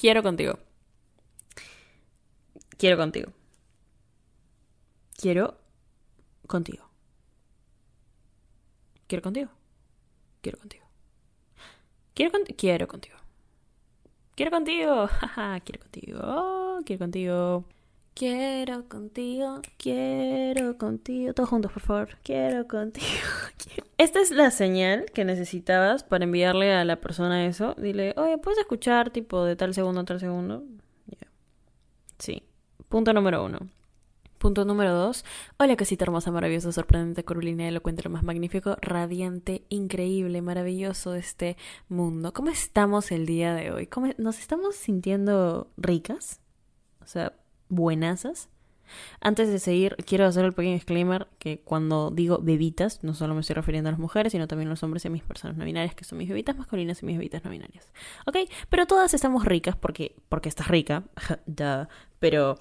Quiero contigo. Quiero contigo. Quiero contigo. Quiero contigo. Quiero contigo. Quiero, contigo. quiero contigo. Quiero contigo. quiero contigo. quiero contigo. Quiero contigo. Quiero contigo. Todos juntos, por favor. Quiero contigo. Esta es la señal que necesitabas para enviarle a la persona eso. Dile, oye, ¿puedes escuchar tipo de tal segundo a tal segundo? Sí. Punto número uno. Punto número dos. Hola, casita hermosa, maravillosa, sorprendente, curvilínea, elocuente, lo más magnífico, radiante, increíble, maravilloso de este mundo. ¿Cómo estamos el día de hoy? ¿Cómo ¿Nos estamos sintiendo ricas? O sea, buenasas. Antes de seguir, quiero hacer el pequeño disclaimer que cuando digo bebitas, no solo me estoy refiriendo a las mujeres, sino también a los hombres y a mis personas no binarias, que son mis bebitas masculinas y mis bebitas no binarias. ¿Ok? Pero todas estamos ricas porque, porque estás rica. Duh. Pero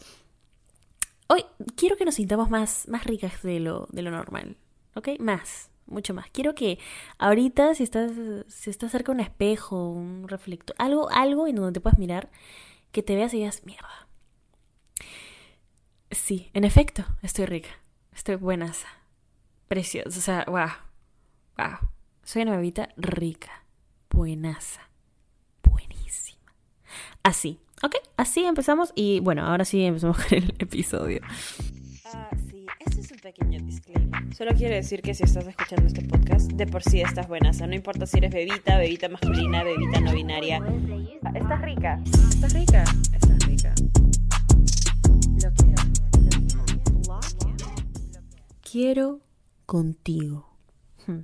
hoy quiero que nos sintamos más, más ricas de lo, de lo normal. ¿Ok? Más. Mucho más. Quiero que ahorita, si estás, si estás cerca de un espejo, un reflector, algo, algo en donde te puedas mirar, que te veas y digas, mierda, Sí, en efecto, estoy rica. Estoy buenaza. Preciosa. O sea, wow. Wow. Soy una bebita rica. Buenaza. Buenísima. Así. Ok, así empezamos y bueno, ahora sí empezamos con el episodio. Ah, sí, este es un pequeño disclaimer. Solo quiero decir que si estás escuchando este podcast, de por sí estás buenaza. No importa si eres bebita, bebita masculina, bebita no binaria. Estás rica. Estás rica. Estás rica. Lo quiero. Quiero contigo. Hmm.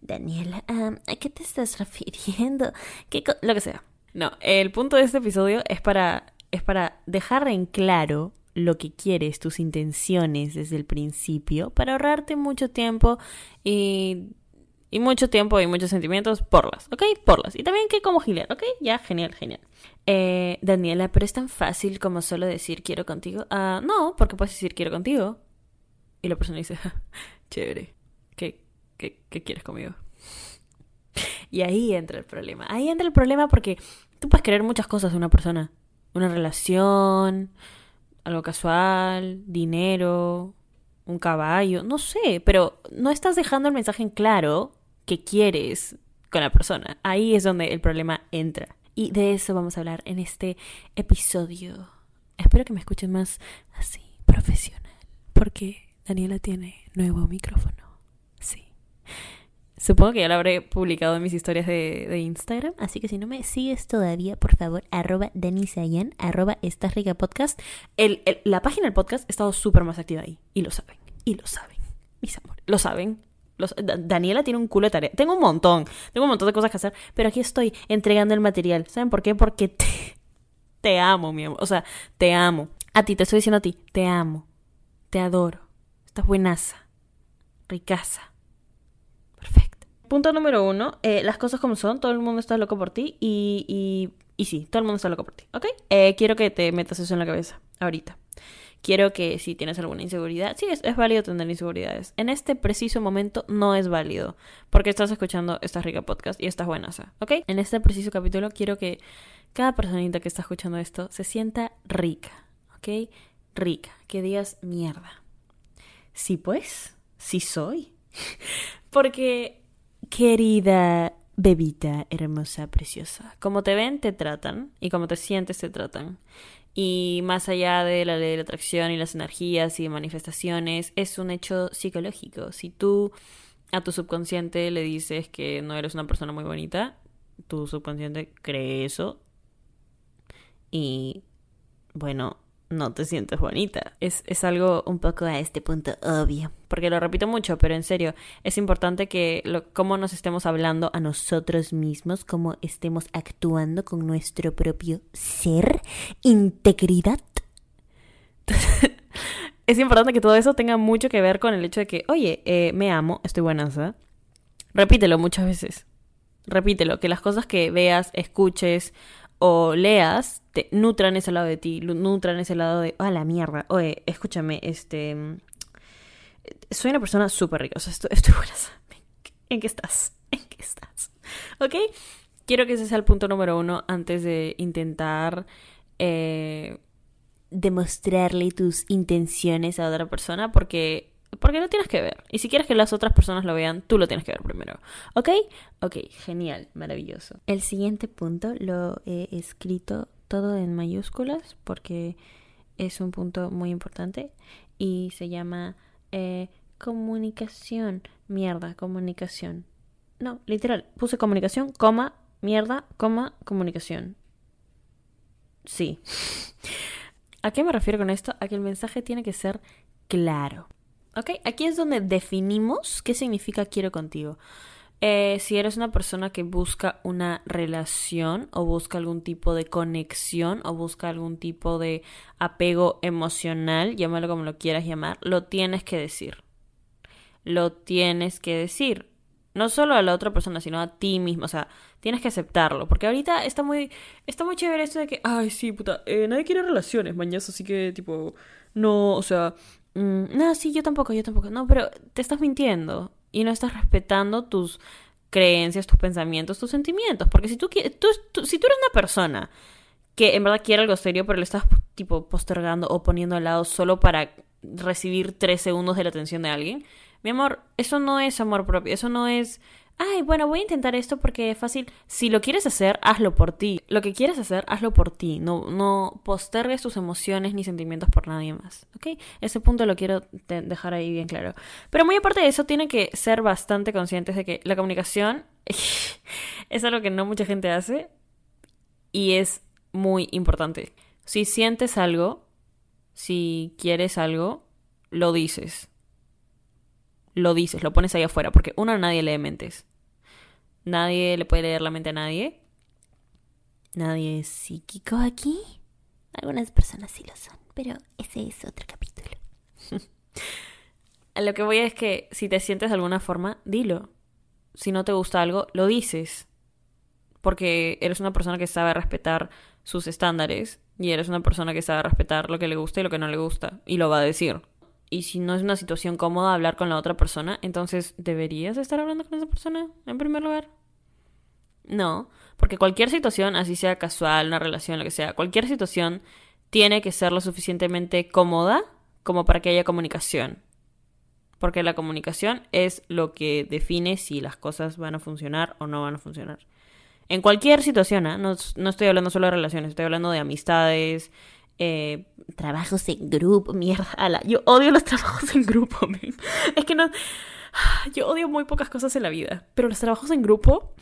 Daniela, ¿a qué te estás refiriendo? ¿Qué lo que sea. No, el punto de este episodio es para, es para dejar en claro lo que quieres, tus intenciones desde el principio, para ahorrarte mucho tiempo y, y mucho tiempo y muchos sentimientos porlas, ¿ok? Porlas. Y también que como gilear, ¿ok? Ya, genial, genial. Eh, Daniela, pero es tan fácil como solo decir quiero contigo. Ah, no, porque puedes decir quiero contigo. Y la persona dice, chévere, ¿qué, qué, qué quieres conmigo? Y ahí entra el problema. Ahí entra el problema porque tú puedes querer muchas cosas de una persona. Una relación, algo casual, dinero, un caballo, no sé, pero no estás dejando el mensaje en claro que quieres con la persona. Ahí es donde el problema entra. Y de eso vamos a hablar en este episodio. Espero que me escuchen más así, profesional. Porque Daniela tiene nuevo micrófono. Sí. Supongo que ya lo habré publicado en mis historias de, Instagram. Así que si no me sigues todavía, por favor, arroba Danisayan, arroba Estás Rica Podcast. La página del podcast ha estado súper más activa ahí. Y lo saben. Y lo saben. Mis amores. Lo saben. Daniela tiene un culo de tarea. Tengo un montón. Tengo un montón de cosas que hacer. Pero aquí estoy entregando el material. ¿Saben por qué? Porque te, te amo, mi amor. O sea, te amo. A ti, te estoy diciendo a ti. Te amo. Te adoro Estás buenaza. Ricaza. Perfecto. Punto número uno. Eh, las cosas como son. Todo el mundo está loco por ti. Y, y, y sí, todo el mundo está loco por ti. ¿Ok? Eh, quiero que te metas eso en la cabeza. Ahorita. Quiero que si tienes alguna inseguridad, sí, es, es, válido tener inseguridades. En este preciso momento no es válido, porque estás escuchando esta rica podcast y estás buenaza, ¿ok? En este preciso capítulo quiero que cada personita que está escuchando esto se sienta rica, ¿ok? Rica, que digas mierda. Sí, pues, sí soy. Porque, querida bebita hermosa, preciosa, como te ven, te tratan, y como te sientes, te tratan. Y más allá de la ley de la atracción y las energías y manifestaciones, es un hecho psicológico. Si tú a tu subconsciente le dices que no eres una persona muy bonita, tu subconsciente cree eso. Y bueno, no te sientes bonita. Es, es, algo un poco a este punto obvio. Porque lo repito mucho, pero en serio, es importante que lo, cómo nos estemos hablando a nosotros mismos, cómo estemos actuando con nuestro propio ser, integridad. es importante que todo eso tenga mucho que ver con el hecho de que, oye, eh, me amo, estoy buena. Repítelo muchas veces. Repítelo, que las cosas que veas, escuches o leas te nutran ese lado de ti, nutran ese lado de, ah, la mierda, oye, escúchame, este, soy una persona súper rica, o sea, estoy, estoy buena. ¿En qué estás? ¿En qué estás? ¿Ok? quiero que ese sea el punto número uno antes de intentar eh, demostrarle tus intenciones a otra persona porque porque lo tienes que ver. Y si quieres que las otras personas lo vean, tú lo tienes que ver primero. ¿Ok? Ok, genial, maravilloso. El siguiente punto lo he escrito todo en mayúsculas porque es un punto muy importante y se llama eh, comunicación. Mierda, comunicación. No, literal, puse comunicación, coma, mierda, coma, comunicación. Sí. ¿A qué me refiero con esto? A que el mensaje tiene que ser claro. ¿Ok? Aquí es donde definimos qué significa quiero contigo. Eh, si eres una persona que busca una relación o busca algún tipo de conexión o busca algún tipo de apego emocional, llámalo como lo quieras llamar, lo tienes que decir. Lo tienes que decir. No solo a la otra persona, sino a ti mismo. O sea, tienes que aceptarlo. Porque ahorita está muy, está muy chévere esto de que, ay, sí, puta, eh, nadie quiere relaciones, mañana, así que, tipo, no, o sea, Mm, no, sí, yo tampoco, yo tampoco. No, pero te estás mintiendo y no estás respetando tus creencias, tus pensamientos, tus sentimientos. Porque si tú, tú, si tú eres una persona que en verdad quiere algo serio, pero le estás tipo postergando o poniendo al lado solo para recibir tres segundos de la atención de alguien, mi amor, eso no es amor propio, eso no es ay, bueno, voy a intentar esto porque es fácil. Si lo quieres hacer, hazlo por ti. Lo que quieres hacer, hazlo por ti. No, no postergues tus emociones ni sentimientos por nadie más. ¿Ok? Ese punto lo quiero dejar ahí bien claro. Pero muy aparte de eso, tienen que ser bastante conscientes de que la comunicación es algo que no mucha gente hace y es muy importante. Si sientes algo, si quieres algo, lo dices lo dices, lo pones ahí afuera, porque uno nadie lee mentes. Nadie le puede leer la mente a nadie. Nadie es psíquico aquí. Algunas personas sí lo son, pero ese es otro capítulo. a lo que voy es que si te sientes de alguna forma, dilo. Si no te gusta algo, lo dices. Porque eres una persona que sabe respetar sus estándares y eres una persona que sabe respetar lo que le gusta y lo que no le gusta. Y lo va a decir. Y si no es una situación cómoda hablar con la otra persona, entonces ¿deberías estar hablando con esa persona en primer lugar? No, porque cualquier situación, así sea casual, una relación, lo que sea, cualquier situación tiene que ser lo suficientemente cómoda como para que haya comunicación. Porque la comunicación es lo que define si las cosas van a funcionar o no van a funcionar. En cualquier situación, ¿eh? no, no estoy hablando solo de relaciones, estoy hablando de amistades, eh, trabajos en grupo, mierda. yo odio los trabajos en grupo. Es que no. Yo odio muy pocas cosas en la vida, pero los trabajos en grupo.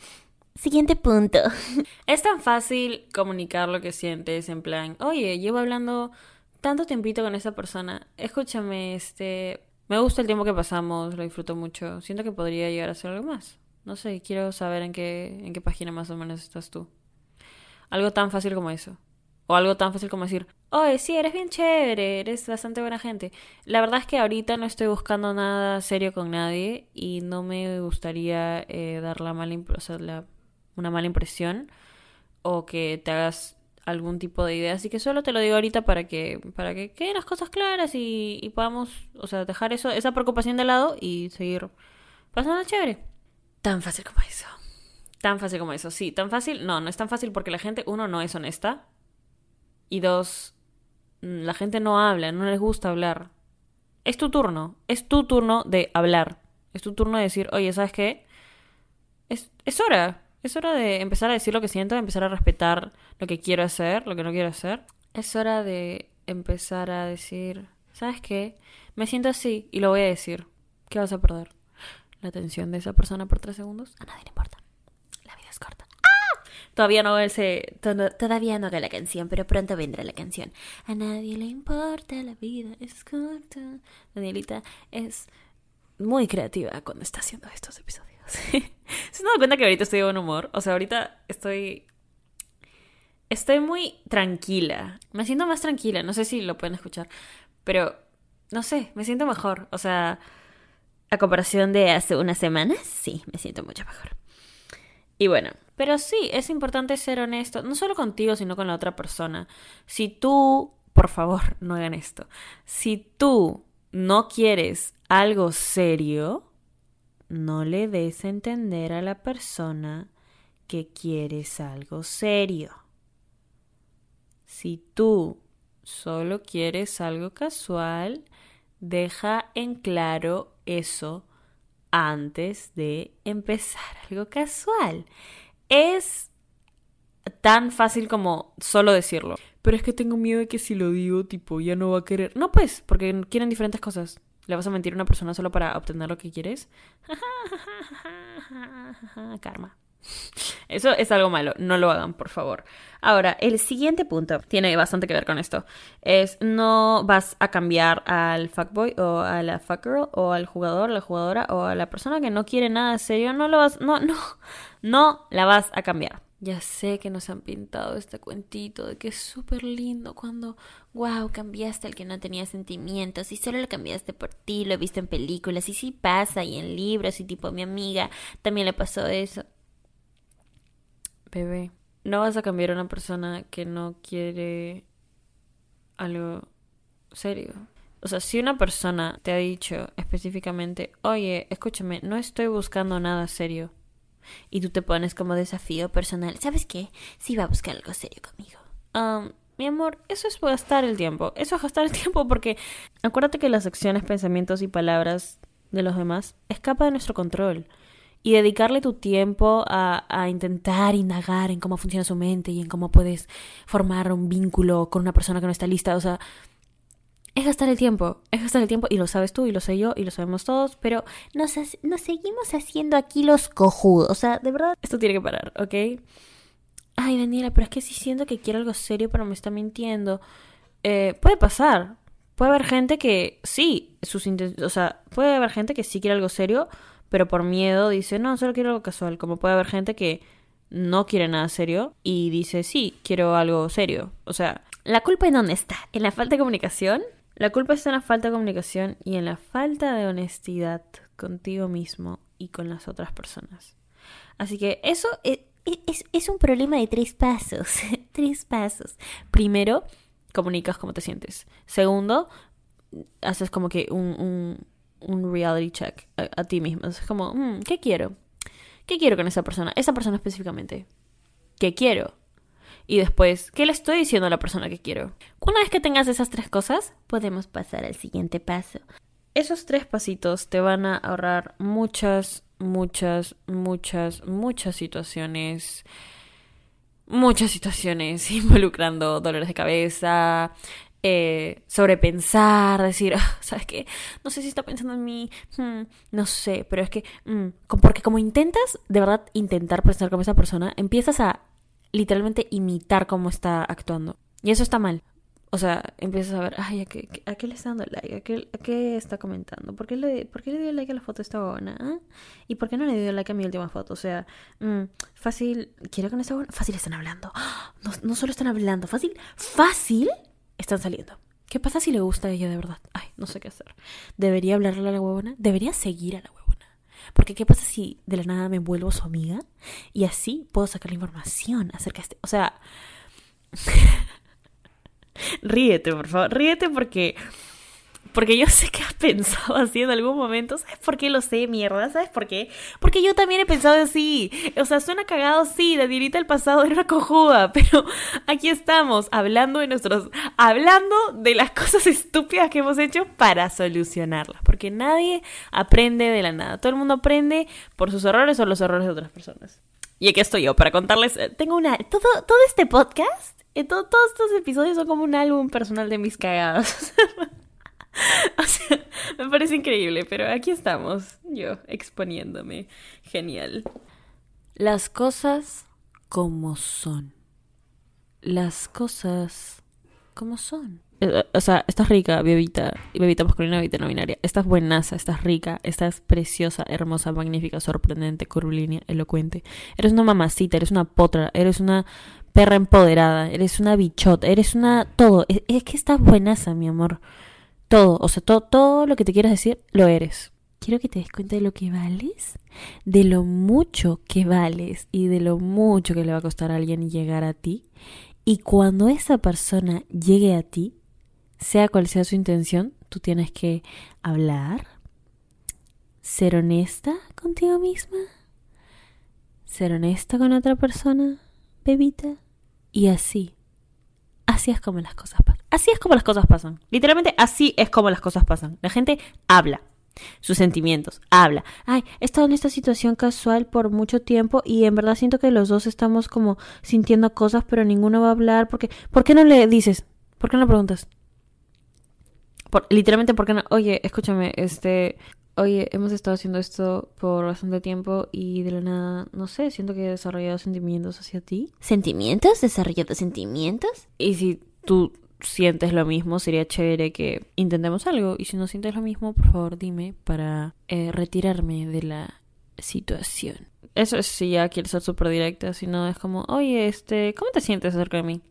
Siguiente punto. Es tan fácil comunicar lo que sientes en plan, oye, llevo hablando tanto tiempito con esa persona. Escúchame, este, me gusta el tiempo que pasamos, lo disfruto mucho. Siento que podría llegar a hacer algo más. No sé, quiero saber en qué, en qué página más o menos estás tú. Algo tan fácil como eso. O algo tan fácil como decir, oye, sí, eres bien chévere, eres bastante buena gente. La verdad es que ahorita no estoy buscando nada serio con nadie y no me gustaría eh, dar la mala o una mala impresión o que te hagas algún tipo de idea. Así que solo te lo digo ahorita para que, para que queden las cosas claras y, y podamos, o sea, dejar eso, esa preocupación de lado y seguir pasando chévere. Tan fácil como eso. Tan fácil como eso, sí, tan fácil. No, no es tan fácil porque la gente, uno, no es honesta y dos, mm, la gente no habla, no les gusta hablar. Es tu turno, es tu turno de hablar. Es tu turno de decir, oye, ¿sabes qué? Es, es hora. Es hora de empezar a decir lo que siento, de empezar a respetar lo que quiero hacer, lo que no quiero hacer. Es hora de empezar a decir, ¿sabes qué? Me siento así y lo voy a decir. ¿Qué vas a perder? ¿La atención de esa persona por tres segundos? A nadie le importa. La vida es corta. Todavía no ese, todavía no haga la canción, pero pronto vendrá la canción. A nadie le importa, la vida es corta. Danielita es muy creativa cuando está haciendo estos episodios. ¿Se dan cuenta que ahorita estoy de buen humor? O sea, ahorita estoy estoy muy tranquila. Me siento más tranquila. No sé si lo pueden escuchar. Pero, no sé, me siento mejor. O sea, a comparación de hace unas semanas, sí, me siento mucho mejor. Y bueno, pero sí, es importante ser honesto, no solo contigo, sino con la otra persona. Si tú, por favor, no hagan esto. Si tú no quieres algo serio, no le des a entender a la persona que quieres algo serio. Si tú solo quieres algo casual, deja en claro eso antes de empezar algo casual. Es tan fácil como solo decirlo. Pero es que tengo miedo de que si lo digo, tipo, ya no va a querer. No, pues, porque quieren diferentes cosas. ¿Le vas a mentir a una persona solo para obtener lo que quieres? Karma. Eso es algo malo, no lo hagan, por favor. Ahora, el siguiente punto tiene bastante que ver con esto. Es no vas a cambiar al fuckboy o a la fuckgirl o al jugador, la jugadora o a la persona que no quiere nada serio, no lo vas, no, no, no la vas a cambiar. Ya sé que nos han pintado este cuentito de que es súper lindo cuando, wow, cambiaste al que no tenía sentimientos y solo lo cambiaste por ti, lo he visto en películas y sí pasa y en libros y tipo mi amiga también le pasó eso. Bebé, no vas a cambiar a una persona que no quiere algo serio. O sea, si una persona te ha dicho específicamente, oye, escúchame, no estoy buscando nada serio, y tú te pones como desafío personal, ¿sabes qué? Si va a buscar algo serio conmigo. Um, mi amor, eso es gastar el tiempo. Eso es gastar el tiempo porque acuérdate que las acciones, pensamientos y palabras de los demás escapan de nuestro control y dedicarle tu tiempo a, a, intentar indagar en cómo funciona su mente y en cómo puedes formar un vínculo con una persona que no está lista. O sea, es gastar el tiempo, es gastar el tiempo y lo sabes tú y lo sé yo y lo sabemos todos, pero nos, nos seguimos haciendo aquí los cojudos. O sea, de verdad, esto tiene que parar, ¿ok? Ay, Daniela, pero es que si siento que quiero algo serio pero me está mintiendo. Eh, puede pasar. Puede haber gente que sí, sus o sea, puede haber gente que sí quiere algo serio, pero por miedo dice, no, solo quiero algo casual. Como puede haber gente que no quiere nada serio y dice, sí, quiero algo serio. O sea, ¿la culpa en dónde está? ¿En la falta de comunicación? La culpa está en la falta de comunicación y en la falta de honestidad contigo mismo y con las otras personas. Así que eso es, es, es un problema de tres pasos. tres pasos. Primero, comunicas cómo te sientes. Segundo, haces como que un reality check a, ti mismo. Es como, mm, ¿qué quiero? ¿Qué quiero con esa persona? Esa persona específicamente. ¿Qué quiero? Y después, ¿qué le estoy diciendo a la persona que quiero? Una vez que tengas esas tres cosas, podemos pasar al siguiente paso. Esos tres pasitos te van a ahorrar muchas, muchas, muchas, muchas situaciones muchas situaciones involucrando dolores de cabeza, eh, sobrepensar, decir, ah, ¿sabes qué? No sé si está pensando en mí, hmm, no sé, pero es que, mm, porque como intentas, de verdad, intentar pensar como esa persona, empiezas a literalmente imitar cómo está actuando. Y eso está mal. O sea, empiezas a ver, ay, ¿a qué, a qué le está dando like? ¿A qué, a qué está comentando? ¿Por qué, le, ¿Por qué le dio like a la foto esta buena? ¿Ah? ¿Y por qué no le dio like a mi última foto? O sea, mm, fácil, ¿quiere con esta buena? Fácil están hablando. No, no solo están hablando, fácil, fácil están saliendo. ¿Qué pasa si le gusta a ella de verdad? Ay, no sé qué hacer. ¿Debería hablarle a la huevona? ¿Debería seguir a la huevona? Porque ¿qué pasa si de la nada me vuelvo su amiga? Y así puedo sacar la información acerca de este... O sea... ríete, por favor. Ríete porque porque yo sé que has pensado así en algún momento. ¿Sabes por qué lo sé, mierda? ¿Sabes por qué? Porque yo también he pensado así. O sea, suena cagado, sí. Danielita el pasado era una cojuda. Pero aquí estamos, hablando de nuestros. Hablando de las cosas estúpidas que hemos hecho para solucionarlas. Porque nadie aprende de la nada. Todo el mundo aprende por sus errores o los errores de otras personas. Y aquí estoy yo para contarles. Eh, tengo una. Todo, todo este podcast. Eh, todos estos episodios son como un álbum personal de mis cagadas. o sea, me parece increíble, pero aquí estamos, yo exponiéndome. Genial. Las cosas como son. Las cosas como son. Eh, o sea, estás rica, bebita, bebita masculina, bebita no binaria. Estás buenaza, estás rica, estás preciosa, hermosa, magnífica, sorprendente, curvilínea, elocuente. Eres una mamacita, eres una potra, eres una perra empoderada, eres una bichota, eres una todo. Es, es que estás buenaza, mi amor. Todo, o sea, todo, todo lo que te quieras decir, lo eres. Quiero que te des cuenta de lo que vales, de lo mucho que vales y de lo mucho que le va a costar a alguien llegar a ti. Y cuando esa persona llegue a ti, sea cual sea su intención, tú tienes que hablar, ser honesta contigo misma, ser honesta con otra persona, bebita, y así. Así es como las cosas pasan. Así es como las cosas pasan. Literalmente así es como las cosas pasan. La gente habla sus sentimientos, habla. Ay, he estado en esta situación casual por mucho tiempo y en verdad siento que los dos estamos como sintiendo cosas, pero ninguno va a hablar porque ¿por qué no le dices? ¿Por qué no le preguntas? Por, literalmente, ¿por qué no? Oye, escúchame, este, oye, hemos estado haciendo esto por bastante tiempo y de la nada, no sé, siento que he desarrollado sentimientos hacia ti. ¿Sentimientos? ¿Desarrollado sentimientos? Y si tú sientes lo mismo, sería chévere que intentemos algo. Y si no sientes lo mismo, por favor dime para eh, retirarme de la situación. Eso es si ya quieres ser súper directa, si no es como, oye, este, ¿cómo te sientes acerca de mí?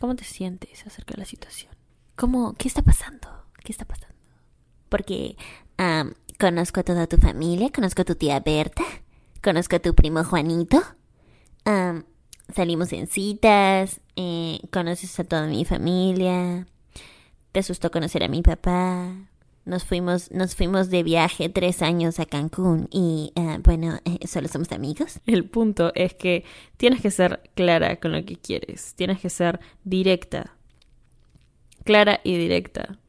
¿Cómo te sientes acerca de la situación? ¿Cómo? ¿Qué está pasando? ¿Qué está pasando? Porque conozco a toda tu familia, conozco a tu tía Berta, conozco a tu primo Juanito. salimos en citas, eh, conoces a toda mi familia, te asustó conocer a mi papá. Nos fuimos, nos fuimos de viaje tres años a Cancún y eh, bueno, eh, solo somos amigos. El punto es que tienes que ser clara con lo que quieres, tienes que ser directa, clara y directa.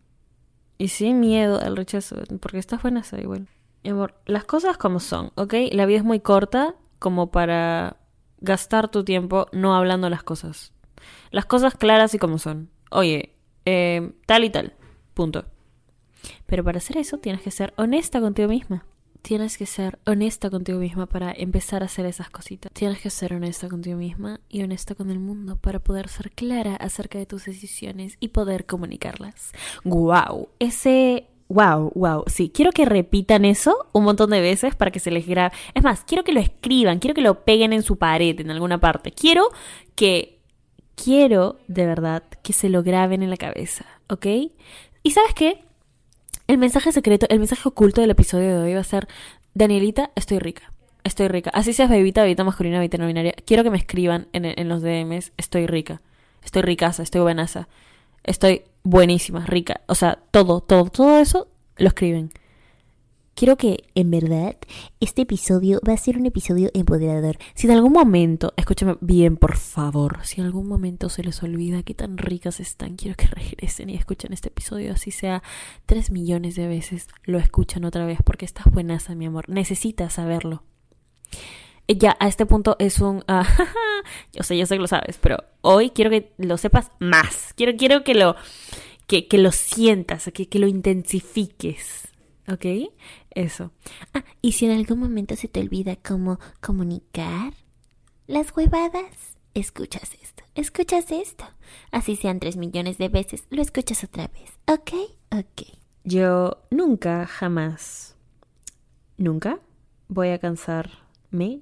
Y sin miedo al rechazo, porque estás buena esa igual. amor, las cosas como son, ¿ok? La vida es muy corta como para gastar tu tiempo no hablando las cosas. Las cosas claras y como son. Oye, eh, tal y tal. Punto. Pero para hacer eso tienes que ser honesta contigo misma. Tienes que ser honesta contigo misma para empezar a hacer esas cositas. Tienes que ser honesta contigo misma y honesta con el mundo para poder ser clara acerca de tus decisiones y poder comunicarlas. ¡Wow! Ese Wow, wow. Sí, quiero que repitan eso un montón de veces para que se les grabe. Es más, quiero que lo escriban, quiero que lo peguen en su pared, en alguna parte. Quiero que. Quiero, de verdad, que se lo graben en la cabeza, ¿ok? ¿Y sabes qué? El mensaje secreto, el mensaje oculto del episodio de hoy va a ser, Danielita, estoy rica. Estoy rica. Así seas bebita, bebita masculina, bebita no binaria. Quiero que me escriban en, en los DMs, estoy rica. Estoy ricaza, estoy buenaza. Estoy buenísima, rica. O sea, todo, todo, todo eso lo escriben. Quiero que, en verdad, este episodio va a ser un episodio empoderador. Si en algún momento, escúchame bien, por favor, si en algún momento se les olvida qué tan ricas están, quiero que regresen y escuchen este episodio, así sea tres millones de veces, lo escuchan otra vez, porque estás buenaza, mi amor. Necesitas saberlo. Ya, a este punto es un... Uh, yo sé, yo sé que lo sabes, pero hoy quiero que lo sepas más. Quiero, quiero que lo... Que, que lo sientas, que, que lo intensifiques. ¿Ok? Eso. Ah, y si en algún momento se te olvida cómo comunicar las huevadas, escuchas esto, escuchas esto. Así sean tres millones de veces, lo escuchas otra vez. ¿Ok? Ok. Yo nunca, jamás, nunca voy a cansarme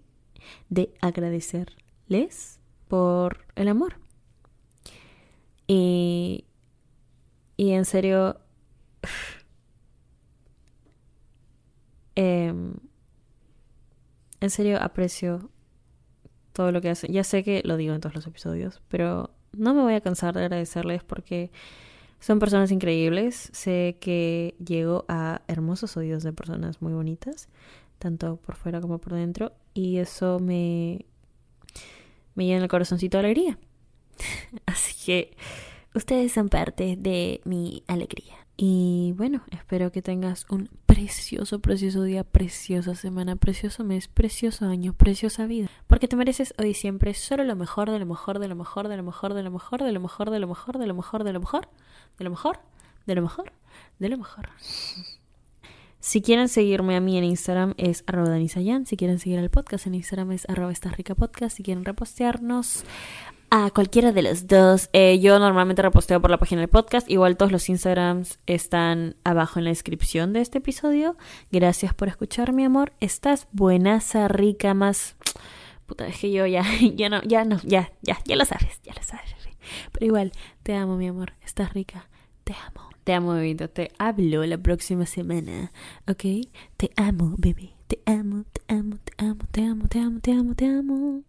de agradecerles por el amor. Y, y en serio... Em, en serio aprecio todo lo que hacen. Ya sé que lo digo en todos los episodios, pero no me voy a cansar de agradecerles porque son personas increíbles. Sé que llego a hermosos oídos de personas muy bonitas, tanto por fuera como por dentro, y eso me, me llena el corazoncito de alegría. Así que ustedes son parte de mi alegría. Y bueno, espero que tengas un precioso, precioso día, preciosa semana, precioso mes, precioso año, preciosa vida. Porque te mereces hoy siempre solo lo mejor, de lo mejor, de lo mejor, de lo mejor, de lo mejor, de lo mejor, de lo mejor, de lo mejor, de lo mejor, de lo mejor, de lo mejor, de lo mejor. Si quieren seguirme a mí en Instagram es arroba danisayan. Si quieren seguir al podcast en Instagram es arroba rica podcast. Si quieren repostearnos a cualquiera de los dos. Eh, yo normalmente reposteo por la página del podcast. Igual todos los Instagrams están abajo en la descripción de este episodio. Gracias por escuchar, mi amor. Estás buenaza, rica, más. Puta, es que yo ya, ya no, ya no, ya, ya, ya lo sabes, ya lo sabes. Pero igual, te amo, mi amor. Estás rica. Te amo. Te amo, bebito. Te hablo la próxima semana. ¿Ok? Te amo, bebé. Te amo, te amo, te amo, te amo, te amo, te amo, te amo.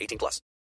18 plus.